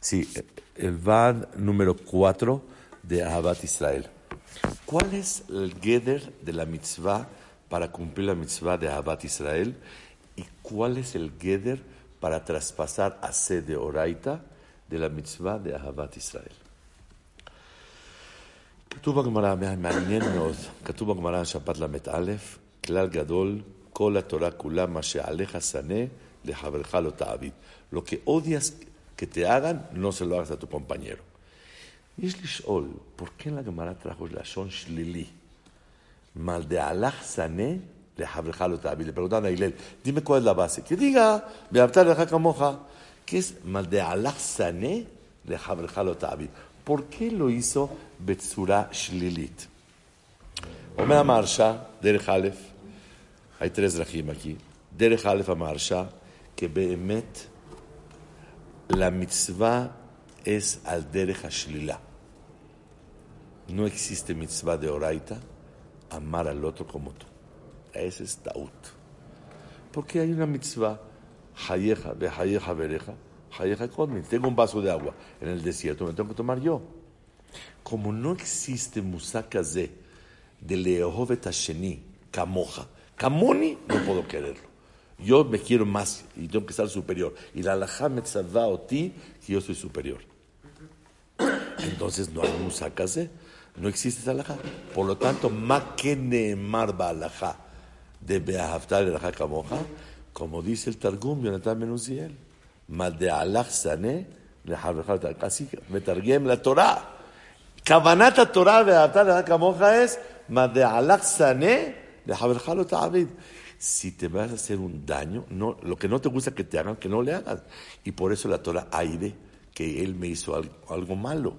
Sí, el VAD número 4 de Ahabat Israel. ¿Cuál es el Geder de la mitzvah para cumplir la mitzvah de Ahabat Israel? ¿Y cuál es el Geder para traspasar a sede oraita de la mitzvah de Ahabat Israel? כתוב בגמרא, מעניין מאוד, כתוב בגמרא שבת ל"א, כלל גדול, כל התורה כולה, מה שעליך שנא, לחברך לא תעביד. Lo que odias que te hagan, no se lo hagas a tu compañero. Y es Lishol, ¿por qué en la Gemara trajo la Shon Shlili? Mal de Allah Sané le Tabi. Le preguntan a Hilel, dime cuál es la base. Que diga, ¿Me Beabtar de moja ¿Qué es mal de Allah Sané le Tabi? ¿Por qué lo hizo Betsura Shlilit? Omer Amarsha, Derech Aleph. Hay tres rajim aquí. Derech Aleph Amarsha, que Behemet la mitzvah es al derech shlila. No existe mitzvah de oraita amar al otro como tú. Ese es taut. Porque hay una mitzvah, hayeja, hayeja bereja, hayeja kodmin. Tengo un vaso de agua en el desierto, me tengo que tomar yo. Como no existe musakaze de leohovet hasheni, kamoja, kamoni, no puedo quererlo. Yo me quiero más y tengo que estar superior. Y la alajá me a ti que yo soy superior. Entonces no hay musakase, no existe esa alajá. Por lo tanto, ma que marba alajá de beahaftar alajá kamoja, como dice el Targum, Yonatan Menuziel, ma de alaj sané, así me targuem la Torah. Kavanata Torah beahaftar alajá kamoja es ma de alaj sané, de si te vas a hacer un daño, no, lo que no te gusta que te hagan, que no le hagas. Y por eso la Torah aire que él me hizo algo, malo.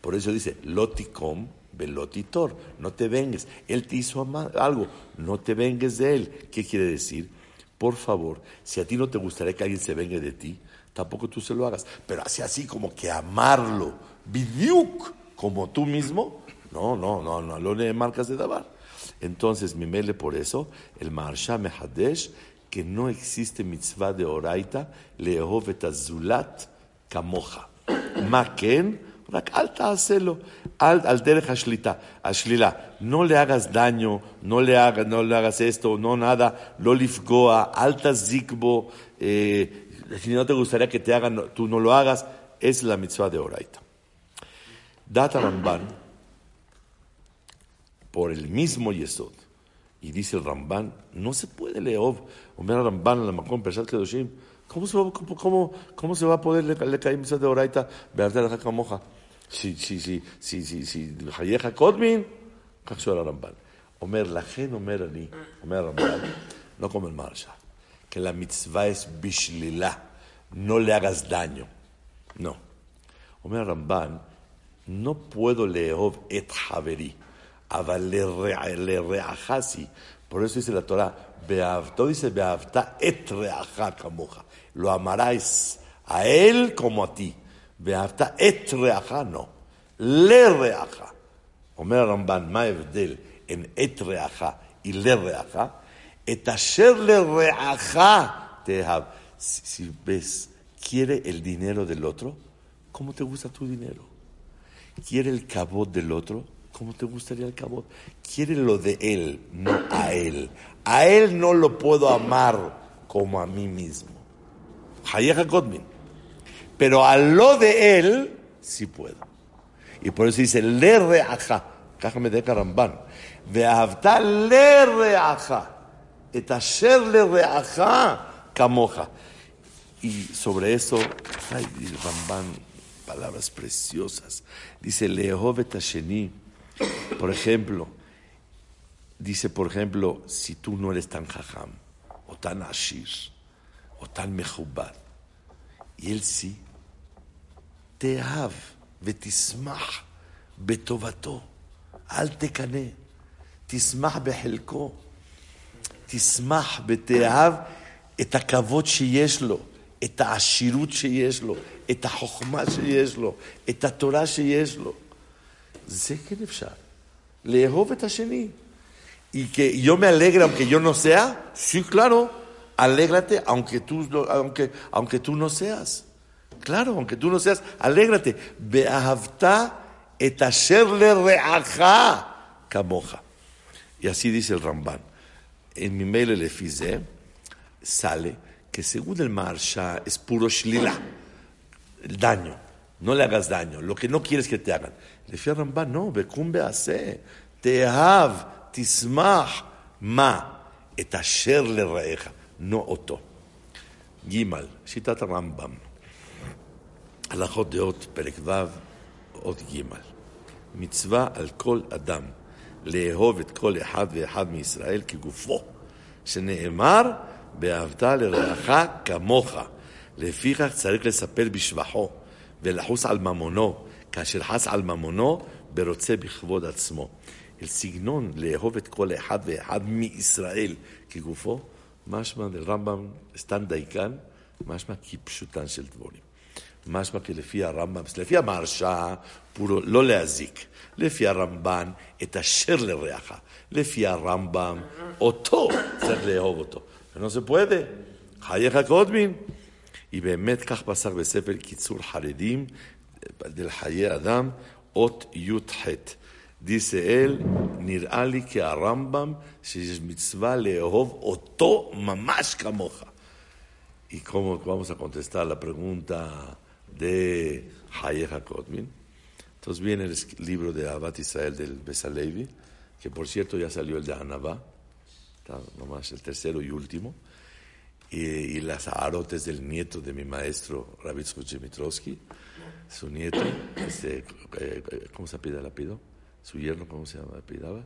Por eso dice, loticom velotitor, no te vengues. Él te hizo algo, no te vengues de él. ¿Qué quiere decir? Por favor, si a ti no te gustaría que alguien se vengue de ti, tampoco tú se lo hagas. Pero así, así como que amarlo, bidiuk, como tú mismo, no, no, no, no, no le marcas de dabar. Entonces, mele por eso, el Maharsha Mehadesh, que no existe mitzvah de oraita, leehov et azulat kamoja. Maken, al derech ashlila. No le hagas daño, no le hagas, no le hagas esto, no nada, lo lifgoa, alta zikbo, eh, si no te gustaría que te hagan, tú no lo hagas, es la mitzvah de oraita. Data Ramban, por el mismo Yesod. Y dice el Ramban, no se puede leer, Omer Ramban, la Macón, Peshat Kedoshim, ¿cómo se va, cómo, cómo, se va a poder le caer misa de oraita, vearte la jaca moja? Si, si, si, si, si, si, Hayeja Kodmin, ¿qué el Ramban? Omer Lajen, Omer Ani, Omer Ramban, no como el Marsha, que la mitzvah es bishlila, no le hagas daño. No. Omer Ramban, no puedo leer et haveri. Por eso dice la Torah, todo dice beavta et kamoja. Lo amarás a él como a ti. Beavta et reaja no. Le reaja. Omer Ramban, ma en et reaja y le reaja. Et asher le reaja te Si ves, quiere el dinero del otro, ¿cómo te gusta tu dinero? ¿Quiere el cabot del otro? ¿Cómo te gustaría el cabot? Quiere lo de él, no a él. A él no lo puedo amar como a mí mismo. Pero a lo de él sí puedo. Y por eso dice, le reaja. Cájame de caramban. Veavta le reaja. Et asher le reaja camoja. Y sobre eso, ay, Ramban, palabras preciosas. Dice, Lehovet Sheni por ejemplo, dice, por ejemplo, si tú no eres tan jajam, o tan ashir, o tan mejubad, y él sí, תאהב ותשמח בטובתו. אל תקנא. תשמח בחלקו. תשמח ותאהב את הכבוד שיש לו, את העשירות שיש לו, את החוכמה שיש לו, את התורה שיש לו. זה כן אפשר. לאהוב את השני. Y que yo me alegre aunque yo no sea, sí, claro, alégrate aunque tú, aunque, aunque tú no seas. Claro, aunque tú no seas, alégrate. Beahavta et asher le reaja kamoja. Y así dice el Ramban. En mi mail le fize sale que según el Marsha es puro shlila, el daño. No le hagas daño, lo que no quieres que te hagan. A Ramban, no, becumbe hace, תאהב, תשמח, מה? את אשר לרעך, no אותו. ג' שיטת הרמב"ם, הלכות דעות, פרק ו', אות ג' מצווה על כל אדם לאהוב את כל אחד ואחד מישראל כגופו, שנאמר, ואהבת לרעך כמוך. לפיכך צריך לספר בשבחו ולחוס על ממונו, כאשר חס על ממונו ברוצה בכבוד עצמו. el signón לאהוב את כל אחד ואחד מישראל כגופו, משמע לרמב"ם סתם דייקן, משמע כפשוטן של דבורים. משמע כי לפי הרמב"ם, לפי המהרש"א, פורו לא להזיק. לפי הרמב"ן, את אשר לרעך. לפי הרמב"ם, אותו צריך לאהוב אותו. ולא זה פועדה, חייך קודמין. היא באמת כך פסק בספר קיצור חרדים, del Hayé Adam, Ot Yut Het. Dice él, Nirali que a Rambam, es mitzvah lehov oto mamash kamoja. ¿Y cómo vamos a contestar la pregunta de Hayeh Kodmin? Entonces viene el libro de Abbat Israel del Besalevi, que por cierto ya salió el de Anabá, nomás el tercero y último y, las arotes del nieto de mi maestro Rabitz Mitrovsky, su nieto, este, eh, ¿cómo se pide el apellido? su yerno, ¿cómo se llama? apellidaba?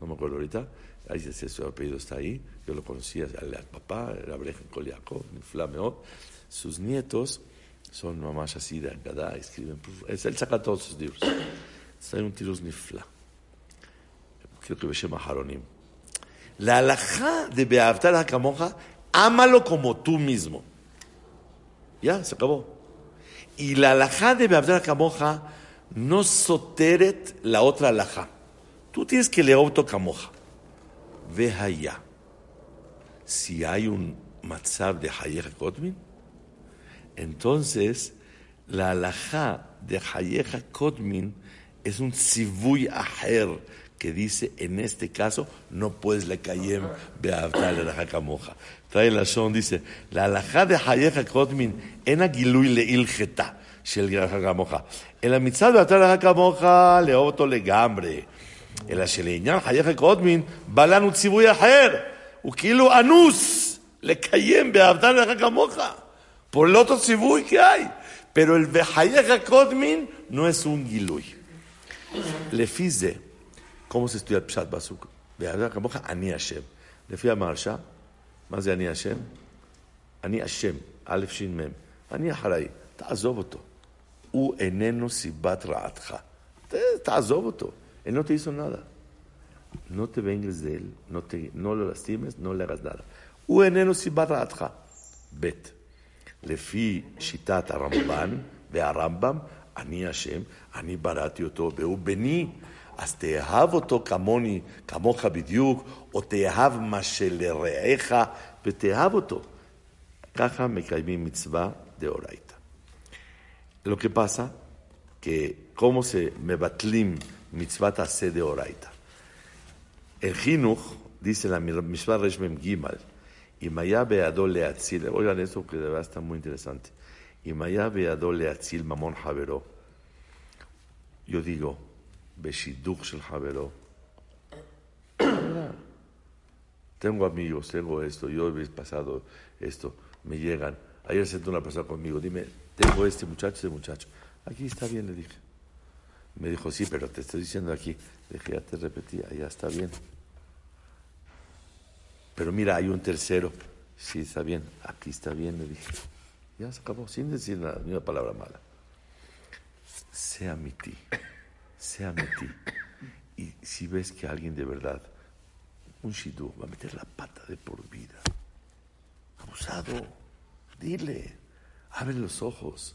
No me acuerdo ahorita. Ahí dice, su apellido está ahí. Yo lo conocía al, papá, era Brejen Koliakov, Flameot. Sus nietos son mamás así de Agadá, escriben. Él saca todos sus libros. Hay un tirus nifla. Creo que Beshem Haronim. La alajá de Beavtar Hakamoja, ámalo como tú mismo. Ya, se acabó. Y la alajá de Beavtar Hakamoja, no soteret la otra alhaja. Tú tienes que leer camoja. Ve allá. Si hay un matzab de Hayeja Kodmin, entonces la alhaja de Hayeja Kodmin es un sivuy aher que dice en este caso no puedes le cayem beavtal la camoja. trae la son, dice, la alajá de Hayeja Kotmin, en agilui le ilgeta, shel Gamoja. El amitzad de atar Gamoja, le oto le gambre. אלא שלעניין חייך קודמין, בא לנו ציווי אחר. הוא כאילו אנוס לקיים ואהבת לך כמוך. פה לא אותו ציווי כי היי. פרו אל וחייך קודמין, נו אסון גילוי. לפי זה, כמו שסטויה פשט בעסוק, ואהבת כמוך, אני השם. לפי המרשה, מה זה אני השם? אני השם, א' ש' מ'. אני אחראי, תעזוב אותו. הוא איננו סיבת רעתך. תעזוב אותו, no te hizo nada. No te vengues de él, no, te, no lo. הוא איננו סיבת רעתך. ב' לפי שיטת הרמב"ן והרמב"ם, אני השם, אני בראתי אותו והוא בני. אז תאהב אותו כמוני, כמוך בדיוק, או תאהב מה שלרעך ותאהב אותו. ככה מקיימים מצווה דאורייתא. Lo que pasa que cómo se mebatlim mitzvah se de oraita. El jinuch dice la mitzvah reshmem gimal y maya beado leatzil. Oigan esto que de verdad está muy interesante. Y maya beado leatzil mamon javero. Yo digo, beshiduch shel javero. Tengo amigos, tengo esto, yo he pasado esto, me llegan. Ayer senté una persona conmigo, dime, tengo este muchacho, este muchacho. Aquí está bien, le dije. Me dijo, sí, pero te estoy diciendo aquí. Le dije, ya te repetí, allá está bien. Pero mira, hay un tercero. Sí, está bien. Aquí está bien, le dije. Ya se acabó, sin decir nada, ni una palabra mala. sea mi ti, sea mi ti. Y si ves que alguien de verdad, un shidú, va a meter la pata de por vida, abusado, dile, abre los ojos.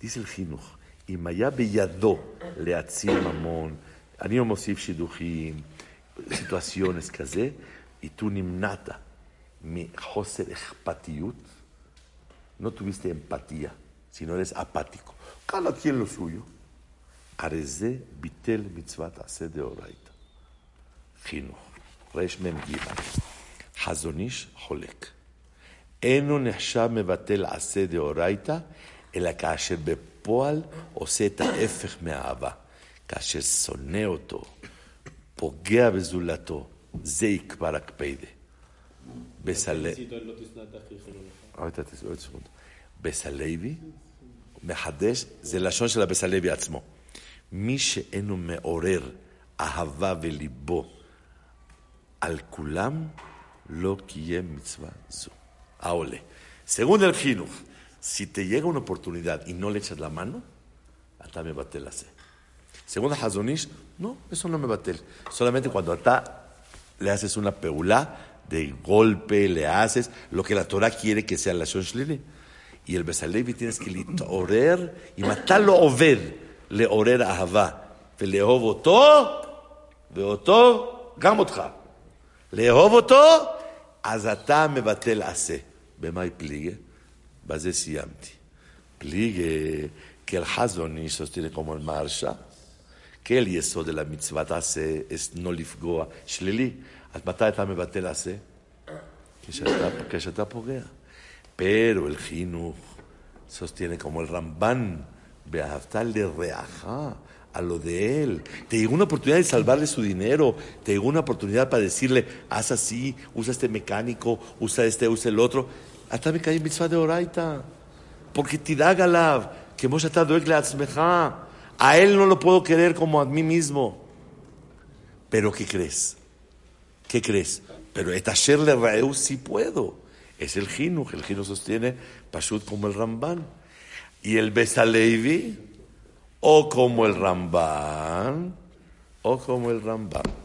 Dice el jinuj, y maya beyado le mamón, animo mosif shiduchim, situaciones que y tú nimnata, mi jose echpatiut, no tuviste empatía, sino eres apático. Cada quien lo suyo. Bitel mitzvat ase de oraita. Chinuch. resh mem giva. חזוניש חולק. אינו נחשב מבטל עשה דאורייתא, אלא כאשר בפועל עושה את ההפך מהאהבה. כאשר שונא אותו, פוגע בזולתו, זה יקבר הקפדה. בסלוי, מחדש, זה לשון של הבסלוי עצמו. מי שאינו מעורר אהבה וליבו al kulam lo quiem mitzvah zu. Aole. Según el Jinuj, si te llega una oportunidad y no le echas la mano, hasta me batel hace. Según el Hazonish, no, eso no me batel. Solamente cuando hasta le haces una peulá de golpe, le haces lo que la Torah quiere que sea la Shon Y el Besalevi tienes que orer y matarlo over, le a Havá. ולאהוב אותו, ואותו גם אותך. לאהוב אותו, אז אתה מבטל עשה. במאי פליגה? בזה סיימתי. פליגה, que el Hazoni sostiene como el Marsha, que la mitzvah hace es no לפגוע שלילי. אז מתי אתה מבטל עשה? כשאתה, כשאתה פוגע. Pero el חינוך sostiene como el Ramban, le reaja a lo de él. Te llegó una oportunidad de salvarle su dinero, te llegó una oportunidad para decirle, haz así, usa este mecánico, usa este, usa el otro. Hasta me cae mitzvah de oraita. Porque que hemos A él no lo puedo querer como a mí mismo. Pero ¿qué crees? ¿Qué crees? Pero etasher le raeu sí puedo. Es el Jinuj, el Jinuj sostiene Pashut como el Ramban. Y el Besalevi, o como el Ramban, o como el Ramban.